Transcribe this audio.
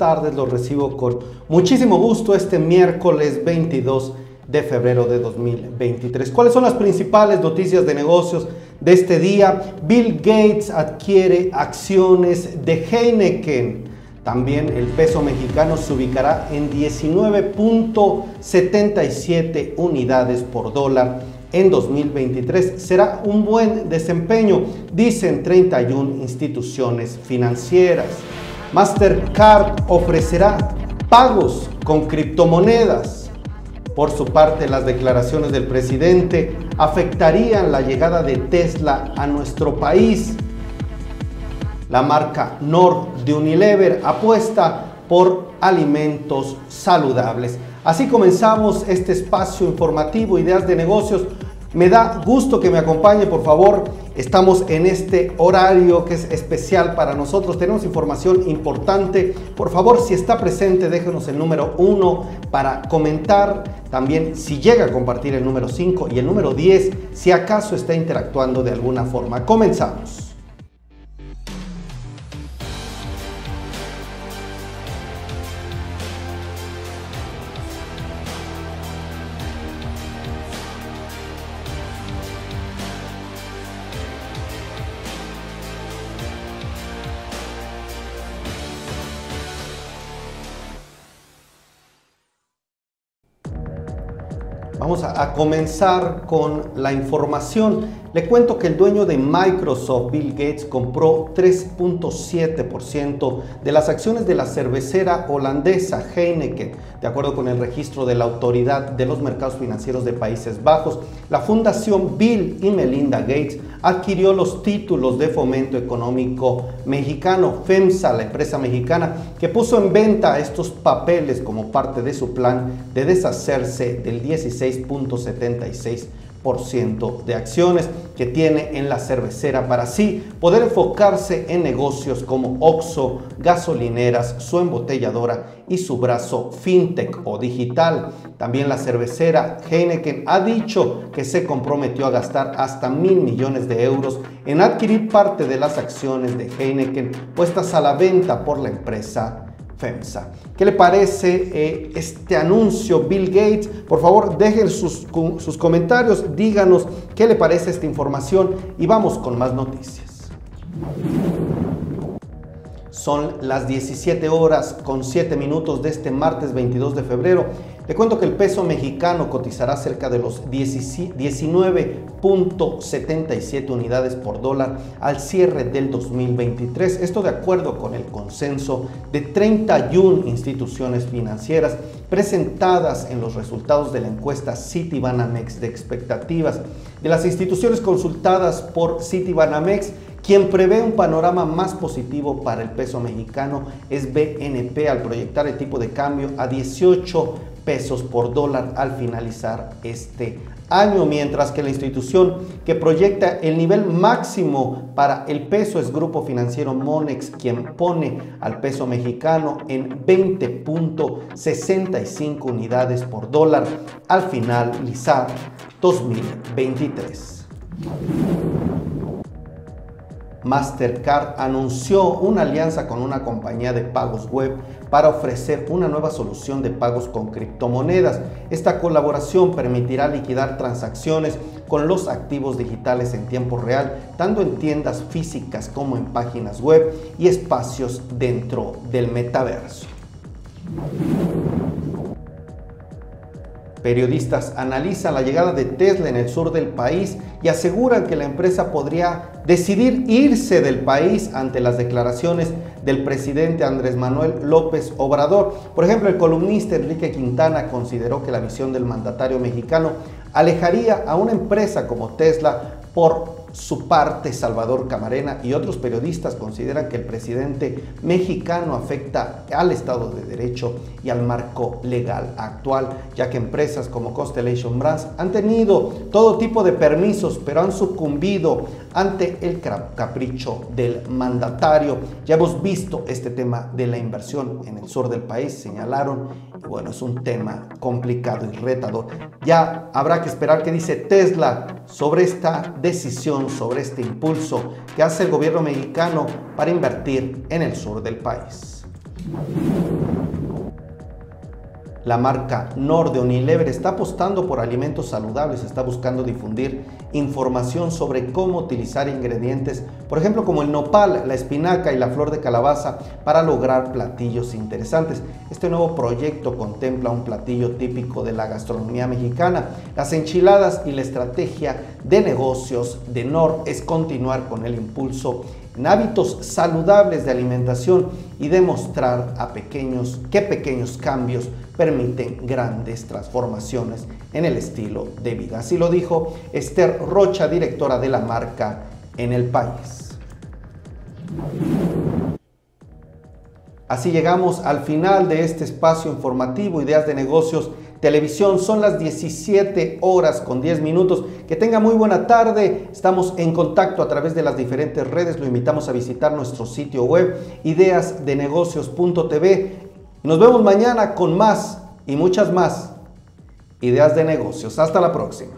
tardes, los recibo con muchísimo gusto este miércoles 22 de febrero de 2023. ¿Cuáles son las principales noticias de negocios de este día? Bill Gates adquiere acciones de Heineken. También el peso mexicano se ubicará en 19.77 unidades por dólar en 2023. Será un buen desempeño, dicen 31 instituciones financieras. Mastercard ofrecerá pagos con criptomonedas. Por su parte, las declaraciones del presidente afectarían la llegada de Tesla a nuestro país. La marca Nord de Unilever apuesta por alimentos saludables. Así comenzamos este espacio informativo, ideas de negocios me da gusto que me acompañe, por favor. Estamos en este horario que es especial para nosotros. Tenemos información importante. Por favor, si está presente, déjenos el número 1 para comentar. También si llega a compartir el número 5 y el número 10, si acaso está interactuando de alguna forma. Comenzamos. Vamos a, comenzar con la información. Le cuento que el dueño de Microsoft, Bill Gates, compró 3.7% de las acciones de la cervecera holandesa Heineken, de acuerdo con el registro de la Autoridad de los Mercados Financieros de Países Bajos. La Fundación Bill y Melinda Gates adquirió los títulos de fomento económico mexicano, FEMSA, la empresa mexicana, que puso en venta estos papeles como parte de su plan de deshacerse del 16.76 de acciones que tiene en la cervecera para así poder enfocarse en negocios como Oxxo, gasolineras, su embotelladora y su brazo fintech o digital. También la cervecera Heineken ha dicho que se comprometió a gastar hasta mil millones de euros en adquirir parte de las acciones de Heineken puestas a la venta por la empresa FEMSA. ¿Qué le parece eh, este anuncio, Bill Gates? Por favor, dejen sus, sus comentarios, díganos qué le parece esta información y vamos con más noticias. Son las 17 horas con 7 minutos de este martes 22 de febrero te cuento que el peso mexicano cotizará cerca de los 19.77 unidades por dólar al cierre del 2023. Esto de acuerdo con el consenso de 31 instituciones financieras presentadas en los resultados de la encuesta Citibanamex de expectativas. De las instituciones consultadas por Citibanamex, quien prevé un panorama más positivo para el peso mexicano es BNP al proyectar el tipo de cambio a 18 pesos por dólar al finalizar este año, mientras que la institución que proyecta el nivel máximo para el peso es Grupo Financiero Monex, quien pone al peso mexicano en 20.65 unidades por dólar al finalizar 2023. Mastercard anunció una alianza con una compañía de pagos web para ofrecer una nueva solución de pagos con criptomonedas. Esta colaboración permitirá liquidar transacciones con los activos digitales en tiempo real, tanto en tiendas físicas como en páginas web y espacios dentro del metaverso. Periodistas analizan la llegada de Tesla en el sur del país y aseguran que la empresa podría decidir irse del país ante las declaraciones del presidente Andrés Manuel López Obrador. Por ejemplo, el columnista Enrique Quintana consideró que la visión del mandatario mexicano alejaría a una empresa como Tesla por su parte, Salvador Camarena y otros periodistas consideran que el presidente mexicano afecta al Estado de Derecho y al marco legal actual, ya que empresas como Constellation Brands han tenido todo tipo de permisos, pero han sucumbido ante el capricho del mandatario. Ya hemos visto este tema de la inversión en el sur del país, señalaron, bueno, es un tema complicado y retador. Ya habrá que esperar qué dice Tesla sobre esta decisión, sobre este impulso que hace el gobierno mexicano para invertir en el sur del país. La marca Nord de Unilever está apostando por alimentos saludables, está buscando difundir información sobre cómo utilizar ingredientes, por ejemplo como el nopal, la espinaca y la flor de calabaza para lograr platillos interesantes. Este nuevo proyecto contempla un platillo típico de la gastronomía mexicana. Las enchiladas y la estrategia de negocios de Nord es continuar con el impulso en hábitos saludables de alimentación y demostrar a pequeños qué pequeños cambios permiten grandes transformaciones en el estilo de vida. Así lo dijo Esther Rocha, directora de la marca en el país. Así llegamos al final de este espacio informativo, Ideas de Negocios Televisión. Son las 17 horas con 10 minutos. Que tenga muy buena tarde. Estamos en contacto a través de las diferentes redes. Lo invitamos a visitar nuestro sitio web ideasdenegocios.tv. Nos vemos mañana con más y muchas más ideas de negocios. Hasta la próxima.